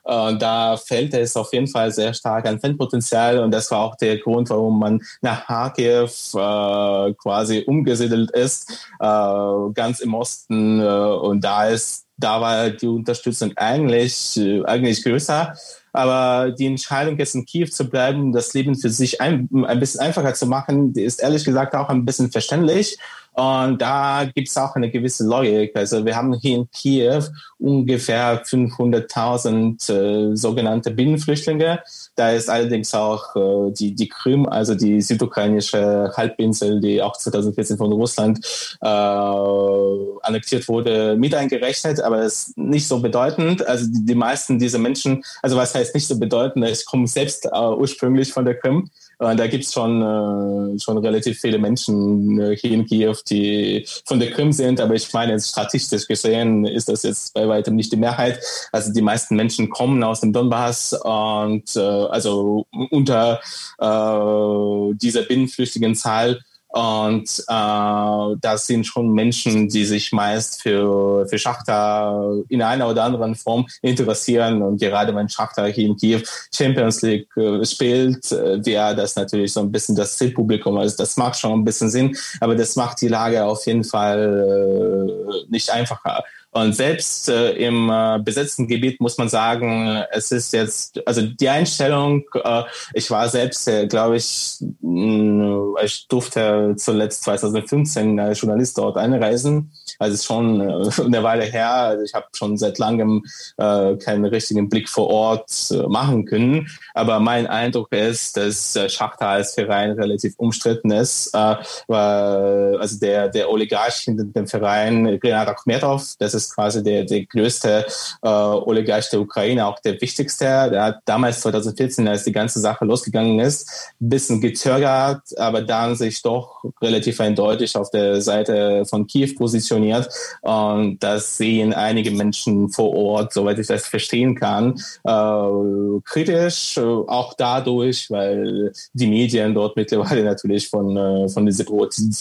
Äh, und da fällt es auf jeden Fall sehr stark an Fanpotenzial und das war auch der Grund, warum man nach Kharkiv äh, quasi umgesiedelt ist, äh, ganz im Osten äh, und da ist da war die Unterstützung eigentlich äh, eigentlich größer. Aber die Entscheidung, jetzt in Kiew zu bleiben, das Leben für sich ein, ein bisschen einfacher zu machen, die ist ehrlich gesagt auch ein bisschen verständlich. Und da gibt es auch eine gewisse Logik. Also wir haben hier in Kiew ungefähr 500.000 äh, sogenannte Binnenflüchtlinge. Da ist allerdings auch äh, die, die Krim, also die südukrainische Halbinsel, die auch 2014 von Russland äh, annektiert wurde, mit eingerechnet, aber das ist nicht so bedeutend. Also die, die meisten dieser Menschen, also was heißt nicht so bedeutend, ich komme selbst äh, ursprünglich von der Krim. Und da gibt's schon, äh, schon relativ viele Menschen äh, hier in Kiew, die von der Krim sind. Aber ich meine, statistisch gesehen ist das jetzt bei weitem nicht die Mehrheit. Also die meisten Menschen kommen aus dem Donbass und äh, also unter äh, dieser binnenflüchtigen Zahl und äh, das sind schon Menschen, die sich meist für, für Schachter in einer oder anderen Form interessieren. Und gerade wenn Schachter hier in Kiew Champions League äh, spielt, äh, wäre das natürlich so ein bisschen das Zielpublikum. Also das macht schon ein bisschen Sinn, aber das macht die Lage auf jeden Fall äh, nicht einfacher. Und selbst äh, im äh, besetzten Gebiet muss man sagen, es ist jetzt, also die Einstellung, äh, ich war selbst, äh, glaube ich, mh, ich durfte zuletzt 2015 als Journalist dort einreisen. Also ist schon äh, eine Weile her. Also ich habe schon seit langem äh, keinen richtigen Blick vor Ort äh, machen können. Aber mein Eindruck ist, dass äh, Schachter als Verein relativ umstritten ist. Äh, weil, also der, der Oligarch hinter dem Verein, Renat Akhmetov, das ist ist quasi der, der größte äh, Oligarch der Ukraine, auch der wichtigste. Der hat damals 2014, als die ganze Sache losgegangen ist, ein bisschen gezögert, aber dann sich doch relativ eindeutig auf der Seite von Kiew positioniert. Und das sehen einige Menschen vor Ort, soweit ich das verstehen kann, äh, kritisch, äh, auch dadurch, weil die Medien dort mittlerweile natürlich von, äh, von, den,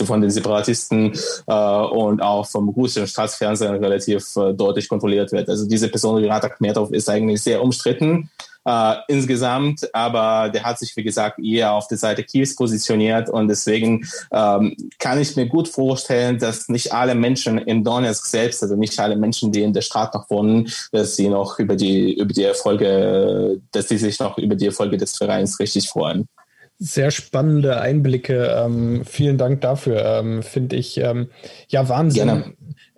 von den Separatisten äh, und auch vom russischen Staatsfernsehen relativ äh, deutlich kontrolliert wird. Also diese Person, Rat Akhmetov, ist eigentlich sehr umstritten äh, insgesamt, aber der hat sich, wie gesagt, eher auf der Seite Kiews positioniert und deswegen ähm, kann ich mir gut vorstellen, dass nicht alle Menschen in Donetsk selbst, also nicht alle Menschen, die in der Stadt noch wohnen, dass sie noch über die, über die Erfolge, dass sie sich noch über die Erfolge des Vereins richtig freuen. Sehr spannende Einblicke. Ähm, vielen Dank dafür. Ähm, Finde ich ähm, ja Wahnsinn. Gerne.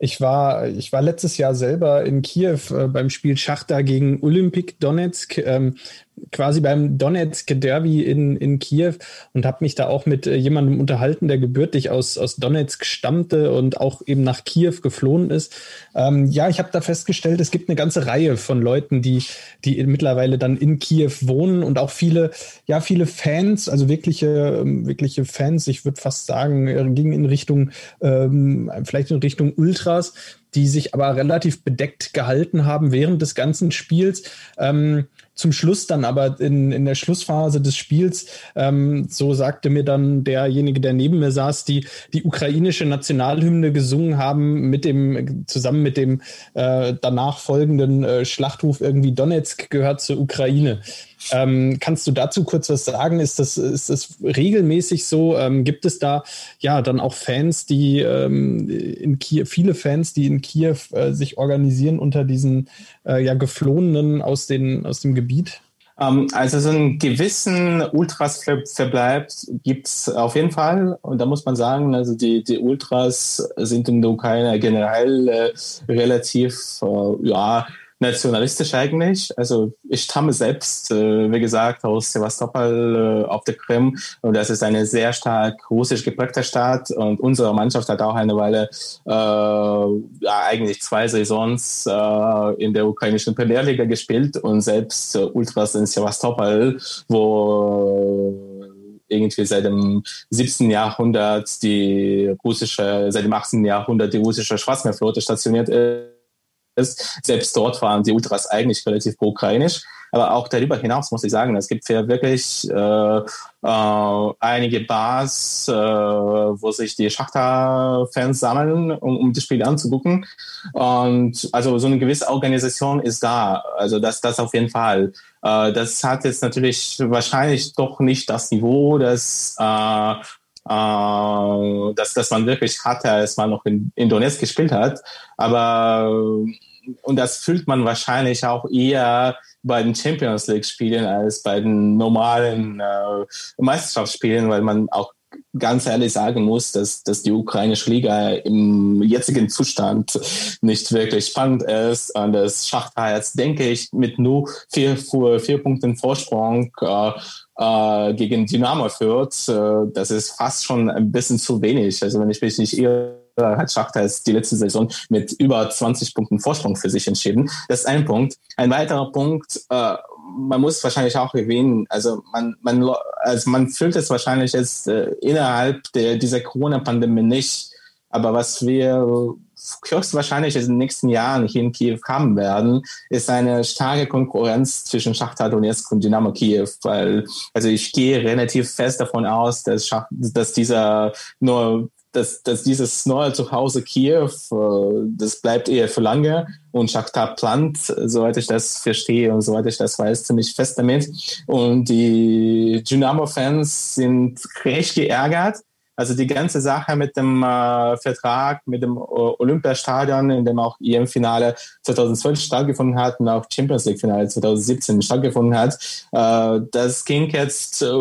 Ich war, ich war letztes Jahr selber in Kiew äh, beim Spiel Schachta gegen Olympik Donetsk. Ähm, quasi beim Donetsk Derby in, in Kiew und habe mich da auch mit äh, jemandem unterhalten, der gebürtig aus, aus Donetsk stammte und auch eben nach Kiew geflohen ist. Ähm, ja, ich habe da festgestellt, es gibt eine ganze Reihe von Leuten, die, die mittlerweile dann in Kiew wohnen und auch viele, ja, viele Fans, also wirkliche, ähm, wirkliche Fans, ich würde fast sagen, äh, gingen in Richtung, ähm, vielleicht in Richtung Ultras, die sich aber relativ bedeckt gehalten haben während des ganzen Spiels. Ähm, zum Schluss dann aber in, in der Schlussphase des Spiels, ähm, so sagte mir dann derjenige, der neben mir saß, die die ukrainische Nationalhymne gesungen haben mit dem zusammen mit dem äh, danach folgenden äh, Schlachtruf irgendwie Donetsk gehört zur Ukraine. Ähm, kannst du dazu kurz was sagen? Ist das, ist das regelmäßig so? Ähm, gibt es da ja dann auch Fans, die ähm, in Kiew, viele Fans, die in Kiew äh, sich organisieren unter diesen äh, ja Geflohenen aus, den, aus dem Gebiet? Ähm, also so einen gewissen Ultras-Verbleib gibt es auf jeden Fall. Und da muss man sagen, also die, die Ultras sind in der Ukraine generell äh, relativ, äh, ja, nationalistisch eigentlich. Also ich stamme selbst, äh, wie gesagt, aus Sevastopol äh, auf der Krim und das ist eine sehr stark russisch geprägte Stadt und unsere Mannschaft hat auch eine Weile, äh, ja eigentlich zwei Saisons äh, in der ukrainischen Premierliga gespielt und selbst äh, Ultras in Sevastopol, wo irgendwie seit dem 17. Jahrhundert die russische, seit dem 18. Jahrhundert die russische Schwarzmeerflotte stationiert ist ist. Selbst dort waren die Ultras eigentlich relativ pro-ukrainisch. Aber auch darüber hinaus muss ich sagen, es gibt ja wirklich äh, äh, einige Bars, äh, wo sich die Schachta-Fans sammeln, um, um die Spiele anzugucken. Und also so eine gewisse Organisation ist da. Also das, das auf jeden Fall. Äh, das hat jetzt natürlich wahrscheinlich doch nicht das Niveau, das äh, äh, dass, dass man wirklich hatte, als man noch in, in Donetsk gespielt hat. Aber und das fühlt man wahrscheinlich auch eher bei den Champions League Spielen als bei den normalen äh, Meisterschaftsspielen, weil man auch ganz ehrlich sagen muss, dass, dass die ukrainische Liga im jetzigen Zustand nicht wirklich spannend ist. Und das Schachtar jetzt, denke ich, mit nur vier, vier Punkten Vorsprung äh, äh, gegen Dynamo führt, äh, das ist fast schon ein bisschen zu wenig. Also wenn ich mich nicht irre, hat Schachter jetzt die letzte Saison mit über 20 Punkten Vorsprung für sich entschieden. Das ist ein Punkt. Ein weiterer Punkt, äh, man muss wahrscheinlich auch erwähnen, also man, man, also man fühlt es wahrscheinlich jetzt äh, innerhalb der, dieser Corona-Pandemie nicht. Aber was wir höchstwahrscheinlich in den nächsten Jahren hier in Kiew haben werden, ist eine starke Konkurrenz zwischen Schachtar Donetsk und Dynamo Kiew, weil also ich gehe relativ fest davon aus, dass, Schach, dass dieser nur dass, dass dieses neue Zuhause Kiew, äh, das bleibt eher für lange und Shakhtar plant, soweit ich das verstehe und soweit ich das weiß, ziemlich fest damit. Und die Dynamo-Fans sind recht geärgert, also die ganze Sache mit dem äh, Vertrag, mit dem äh, Olympiastadion, in dem auch EM-Finale 2012 stattgefunden hat und auch Champions League-Finale 2017 stattgefunden hat, äh, das ging jetzt, äh,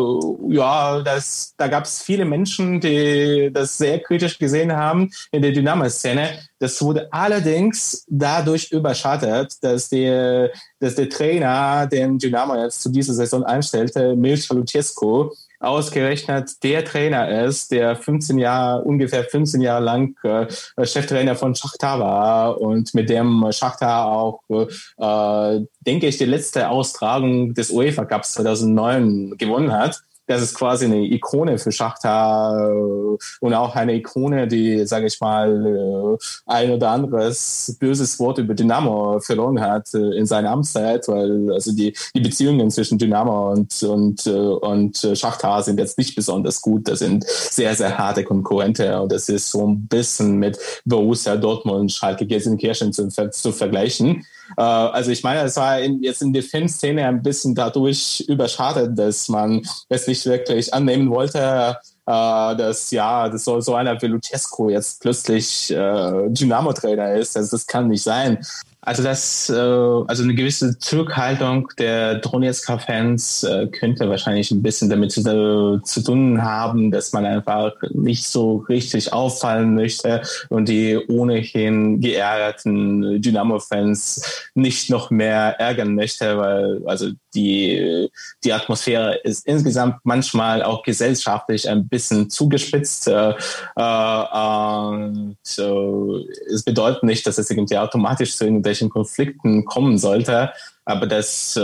ja, das, da gab es viele Menschen, die das sehr kritisch gesehen haben in der Dynamo-Szene. Das wurde allerdings dadurch überschattet, dass der, dass der Trainer, den Dynamo jetzt zu dieser Saison einstellte, Milch Luchescu, ausgerechnet der Trainer ist, der 15 Jahre, ungefähr 15 Jahre lang äh, Cheftrainer von Schachtar war und mit dem Schachtar auch, äh, denke ich, die letzte Austragung des UEFA Cups 2009 gewonnen hat das ist quasi eine Ikone für Schachtar äh, und auch eine Ikone, die, sage ich mal, äh, ein oder anderes böses Wort über Dynamo verloren hat äh, in seiner Amtszeit, weil also die, die Beziehungen zwischen Dynamo und, und, und Schachtar sind jetzt nicht besonders gut. Das sind sehr, sehr harte Konkurrente und das ist so ein bisschen mit Borussia Dortmund, Schalke, Gelsenkirchen zu, zu vergleichen. Äh, also ich meine, es war in, jetzt in der Filmszene ein bisschen dadurch überschattet, dass man es nicht wirklich annehmen wollte, äh, dass ja, das soll so einer wie Luchescu jetzt plötzlich äh, Dynamo-Trainer ist. Also das kann nicht sein. Also das, äh, also eine gewisse Zurückhaltung der Donetska-Fans äh, könnte wahrscheinlich ein bisschen damit zu, zu, tun haben, dass man einfach nicht so richtig auffallen möchte und die ohnehin geärgerten Dynamo-Fans nicht noch mehr ärgern möchte, weil also die, die Atmosphäre ist insgesamt manchmal auch gesellschaftlich ein bisschen zugespitzt. Äh, äh, und äh, es bedeutet nicht, dass es irgendwie automatisch zu irgendwelchen irgendwelchen Konflikten kommen sollte. Aber das, äh,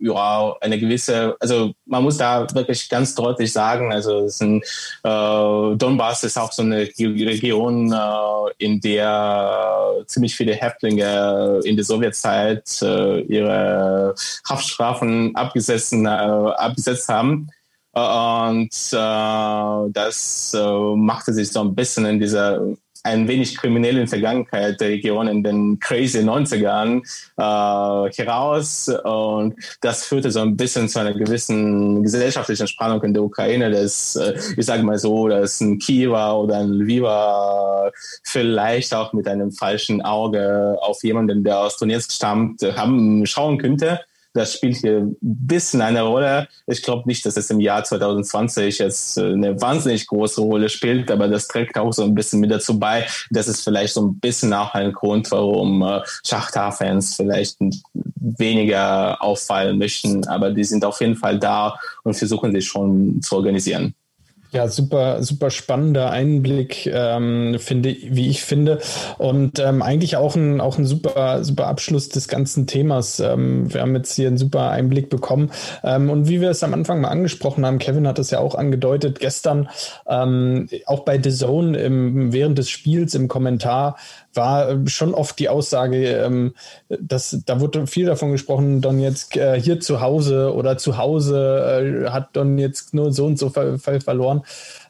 ja, eine gewisse, also man muss da wirklich ganz deutlich sagen, also es sind, äh, Donbass ist auch so eine Region, äh, in der ziemlich viele Häftlinge in der Sowjetzeit äh, ihre Haftstrafen abgesessen, äh, abgesetzt haben. Und äh, das äh, machte sich so ein bisschen in dieser ein wenig kriminellen Vergangenheit der Region in den crazy 90ern äh, heraus. Und das führte so ein bisschen zu einer gewissen gesellschaftlichen Spannung in der Ukraine, dass, äh, ich sage mal so, dass ein Kiewer oder ein Lviva vielleicht auch mit einem falschen Auge auf jemanden, der aus Donetsk stammt, haben schauen könnte. Das spielt hier ein bisschen eine Rolle. Ich glaube nicht, dass es im Jahr 2020 jetzt äh, eine wahnsinnig große Rolle spielt, aber das trägt auch so ein bisschen mit dazu bei. Das ist vielleicht so ein bisschen auch ein Grund, warum äh, Schachtar-Fans vielleicht weniger auffallen möchten. Aber die sind auf jeden Fall da und versuchen sich schon zu organisieren. Ja, super, super spannender Einblick, ähm, finde, wie ich finde. Und ähm, eigentlich auch ein, auch ein super, super Abschluss des ganzen Themas. Ähm, wir haben jetzt hier einen super Einblick bekommen. Ähm, und wie wir es am Anfang mal angesprochen haben, Kevin hat es ja auch angedeutet, gestern ähm, auch bei The Zone im, während des Spiels im Kommentar war ähm, schon oft die Aussage, ähm, dass da wurde viel davon gesprochen, Donetsk äh, hier zu Hause oder zu Hause äh, hat Donetsk nur so und so ver verloren,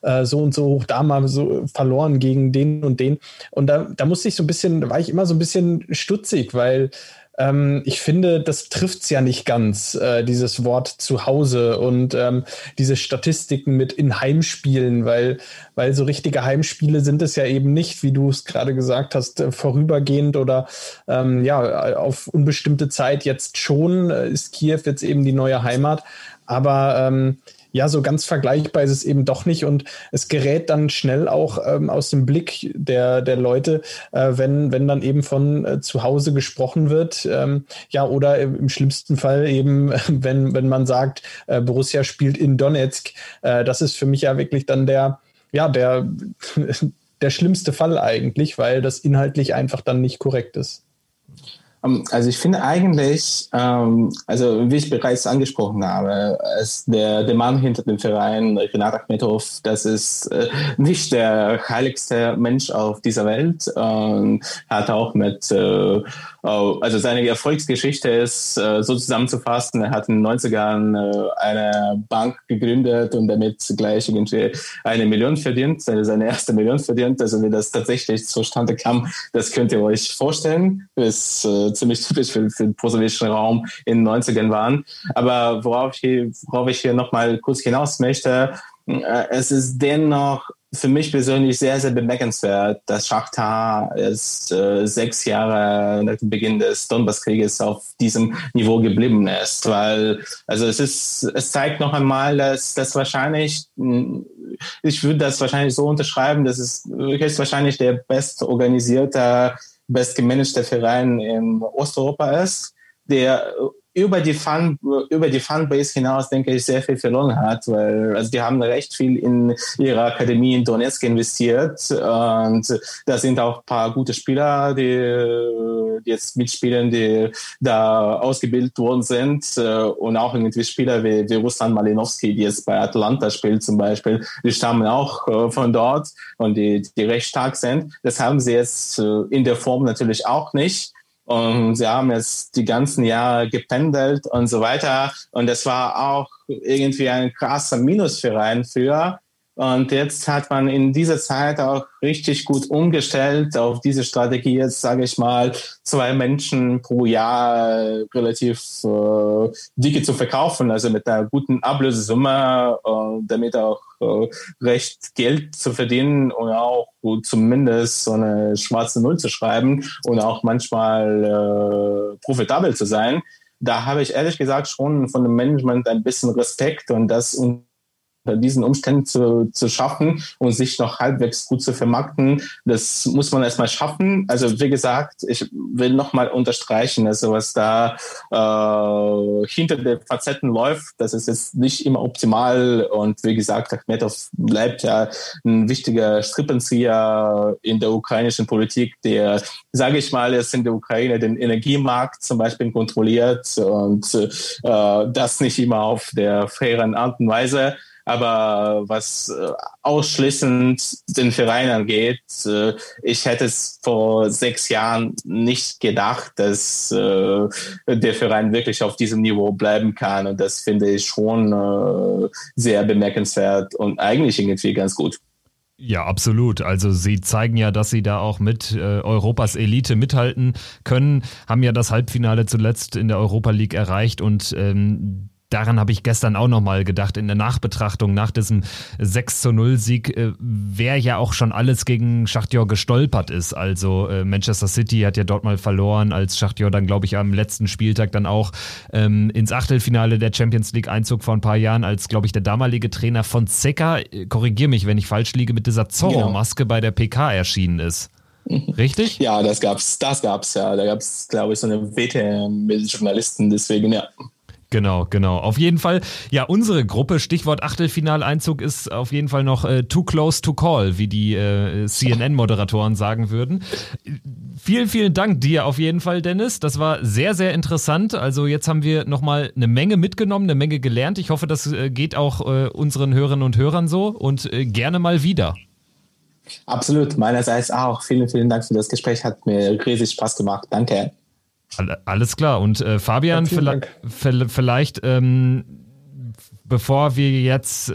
äh, so und so hoch da mal so verloren gegen den und den. Und da, da musste ich so ein bisschen, da war ich immer so ein bisschen stutzig, weil ähm, ich finde, das trifft es ja nicht ganz, äh, dieses Wort zu Hause und ähm, diese Statistiken mit in Heimspielen, weil, weil so richtige Heimspiele sind es ja eben nicht, wie du es gerade gesagt hast, äh, vorübergehend oder ähm, ja, auf unbestimmte Zeit jetzt schon äh, ist Kiew jetzt eben die neue Heimat. Aber ähm, ja, so ganz vergleichbar ist es eben doch nicht und es gerät dann schnell auch ähm, aus dem Blick der, der Leute, äh, wenn, wenn dann eben von äh, zu Hause gesprochen wird. Ähm, ja, oder im schlimmsten Fall eben, wenn, wenn man sagt, äh, Borussia spielt in Donetsk. Äh, das ist für mich ja wirklich dann der, ja, der, der schlimmste Fall eigentlich, weil das inhaltlich einfach dann nicht korrekt ist. Ähm, also ich finde eigentlich, ähm, also wie ich bereits angesprochen habe, ist der, der Mann hinter dem Verein, Renat Akhmetov, das ist äh, nicht der heiligste Mensch auf dieser Welt und hat auch mit äh, Oh, also seine Erfolgsgeschichte ist äh, so zusammenzufassen. Er hat in den 90ern äh, eine Bank gegründet und damit gleich irgendwie eine Million verdient, seine, seine erste Million verdient. Also wie das tatsächlich zustande kam, das könnt ihr euch vorstellen. Das äh, ziemlich typisch für, für den prosowischen Raum in den 90ern waren. Aber worauf ich hier, worauf ich hier nochmal kurz hinaus möchte, es ist dennoch für mich persönlich sehr, sehr bemerkenswert, dass Schachtar es äh, sechs Jahre nach dem Beginn des Donbass-Krieges auf diesem Niveau geblieben ist. Weil, also es ist, es zeigt noch einmal, dass das wahrscheinlich, ich würde das wahrscheinlich so unterschreiben, dass es höchstwahrscheinlich der bestorganisierte, bestgemanagte Verein in Osteuropa ist, der über die Fan, über die Fanbase hinaus, denke ich, sehr viel verloren hat, weil also die haben recht viel in ihre Akademie in Donetsk investiert und da sind auch ein paar gute Spieler, die, die jetzt mitspielen, die da ausgebildet worden sind und auch irgendwie Spieler wie, wie Ruslan Malinowski, die jetzt bei Atlanta spielt zum Beispiel, die stammen auch von dort und die, die recht stark sind. Das haben sie jetzt in der Form natürlich auch nicht. Und sie haben jetzt die ganzen Jahre gependelt und so weiter. Und das war auch irgendwie ein krasser Minusverein für. Und jetzt hat man in dieser Zeit auch richtig gut umgestellt auf diese Strategie, jetzt sage ich mal, zwei Menschen pro Jahr relativ äh, dicke zu verkaufen, also mit einer guten Ablösesumme, äh, damit auch äh, recht Geld zu verdienen und auch zumindest so eine schwarze Null zu schreiben und auch manchmal äh, profitabel zu sein. Da habe ich ehrlich gesagt schon von dem Management ein bisschen Respekt und das diesen Umständen zu, zu schaffen und sich noch halbwegs gut zu vermarkten, das muss man erstmal schaffen. Also wie gesagt, ich will nochmal unterstreichen, also was da äh, hinter den Facetten läuft, das ist jetzt nicht immer optimal und wie gesagt, Akhmetov bleibt ja ein wichtiger Strippenzieher in der ukrainischen Politik, der, sage ich mal, jetzt in der Ukraine den Energiemarkt zum Beispiel kontrolliert und äh, das nicht immer auf der fairen Art und Weise. Aber was äh, ausschließend den Verein angeht, äh, ich hätte es vor sechs Jahren nicht gedacht, dass äh, der Verein wirklich auf diesem Niveau bleiben kann. Und das finde ich schon sehr bemerkenswert und eigentlich irgendwie ganz gut. Ja, absolut. Also sie zeigen ja, dass sie da auch mit äh, Europas Elite mithalten können, haben ja das Halbfinale zuletzt in der Europa League erreicht und ähm, daran habe ich gestern auch nochmal gedacht, in der Nachbetrachtung nach diesem 6 zu 0 Sieg, äh, wer ja auch schon alles gegen Schachtjor gestolpert ist. Also äh, Manchester City hat ja dort mal verloren, als Schachtjor dann, glaube ich, am letzten Spieltag dann auch ähm, ins Achtelfinale der Champions League Einzug vor ein paar Jahren, als, glaube ich, der damalige Trainer von Zecker, äh, korrigiere mich, wenn ich falsch liege, mit dieser Zorro-Maske genau. bei der PK erschienen ist. Richtig? Ja, das gab's, das gab's ja. Da gab's, glaube ich, so eine Wette mit Journalisten, deswegen ja. Genau, genau. Auf jeden Fall, ja, unsere Gruppe, Stichwort Achtelfinaleinzug, ist auf jeden Fall noch äh, too close to call, wie die äh, CNN-Moderatoren sagen würden. Vielen, vielen Dank dir auf jeden Fall, Dennis. Das war sehr, sehr interessant. Also jetzt haben wir nochmal eine Menge mitgenommen, eine Menge gelernt. Ich hoffe, das äh, geht auch äh, unseren Hörerinnen und Hörern so und äh, gerne mal wieder. Absolut, meinerseits auch. Vielen, vielen Dank für das Gespräch. Hat mir riesig Spaß gemacht. Danke. Alles klar. Und äh, Fabian, ja, vielleicht, vielleicht ähm, bevor wir jetzt äh,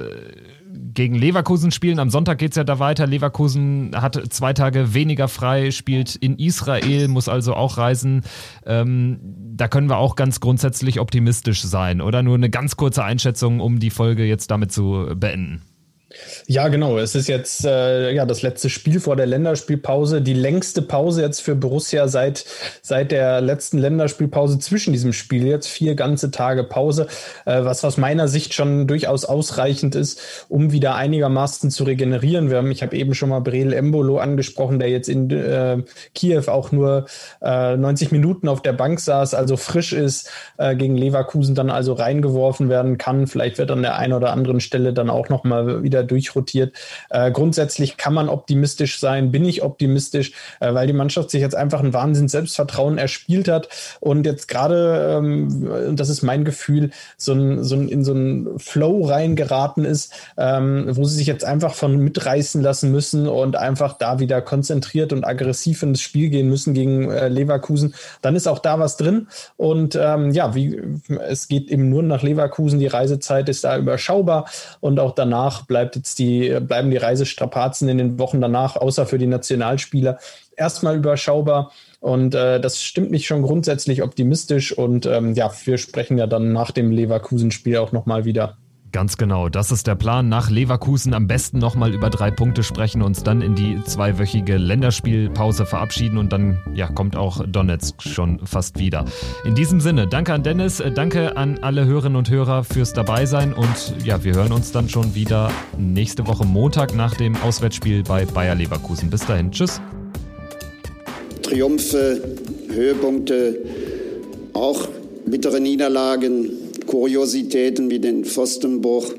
gegen Leverkusen spielen, am Sonntag geht es ja da weiter. Leverkusen hat zwei Tage weniger frei, spielt in Israel, muss also auch reisen. Ähm, da können wir auch ganz grundsätzlich optimistisch sein, oder? Nur eine ganz kurze Einschätzung, um die Folge jetzt damit zu beenden. Ja, genau. Es ist jetzt äh, ja das letzte Spiel vor der Länderspielpause, die längste Pause jetzt für Borussia seit seit der letzten Länderspielpause zwischen diesem Spiel jetzt vier ganze Tage Pause, äh, was aus meiner Sicht schon durchaus ausreichend ist, um wieder einigermaßen zu regenerieren. Wir haben, ich habe eben schon mal Breel Embolo angesprochen, der jetzt in äh, Kiew auch nur äh, 90 Minuten auf der Bank saß, also frisch ist, äh, gegen Leverkusen dann also reingeworfen werden kann. Vielleicht wird an der einen oder anderen Stelle dann auch noch mal wieder durchrotiert. Äh, grundsätzlich kann man optimistisch sein, bin ich optimistisch, äh, weil die Mannschaft sich jetzt einfach ein Wahnsinn Selbstvertrauen erspielt hat und jetzt gerade, ähm, das ist mein Gefühl, so, ein, so ein, in so einen Flow reingeraten ist, ähm, wo sie sich jetzt einfach von mitreißen lassen müssen und einfach da wieder konzentriert und aggressiv ins Spiel gehen müssen gegen äh, Leverkusen. Dann ist auch da was drin und ähm, ja, wie es geht eben nur nach Leverkusen, die Reisezeit ist da überschaubar und auch danach bleibt bleibt jetzt die, bleiben die Reisestrapazen in den Wochen danach, außer für die Nationalspieler, erstmal überschaubar. Und äh, das stimmt mich schon grundsätzlich optimistisch. Und ähm, ja, wir sprechen ja dann nach dem Leverkusen-Spiel auch nochmal wieder. Ganz genau, das ist der Plan. Nach Leverkusen am besten nochmal über drei Punkte sprechen, uns dann in die zweiwöchige Länderspielpause verabschieden und dann ja, kommt auch Donetsk schon fast wieder. In diesem Sinne, danke an Dennis, äh, danke an alle Hörerinnen und Hörer fürs Dabeisein und ja, wir hören uns dann schon wieder nächste Woche Montag nach dem Auswärtsspiel bei Bayer Leverkusen. Bis dahin, tschüss. Triumphe, Höhepunkte, auch bittere Niederlagen, Kuriositäten wie den Pfostenbruch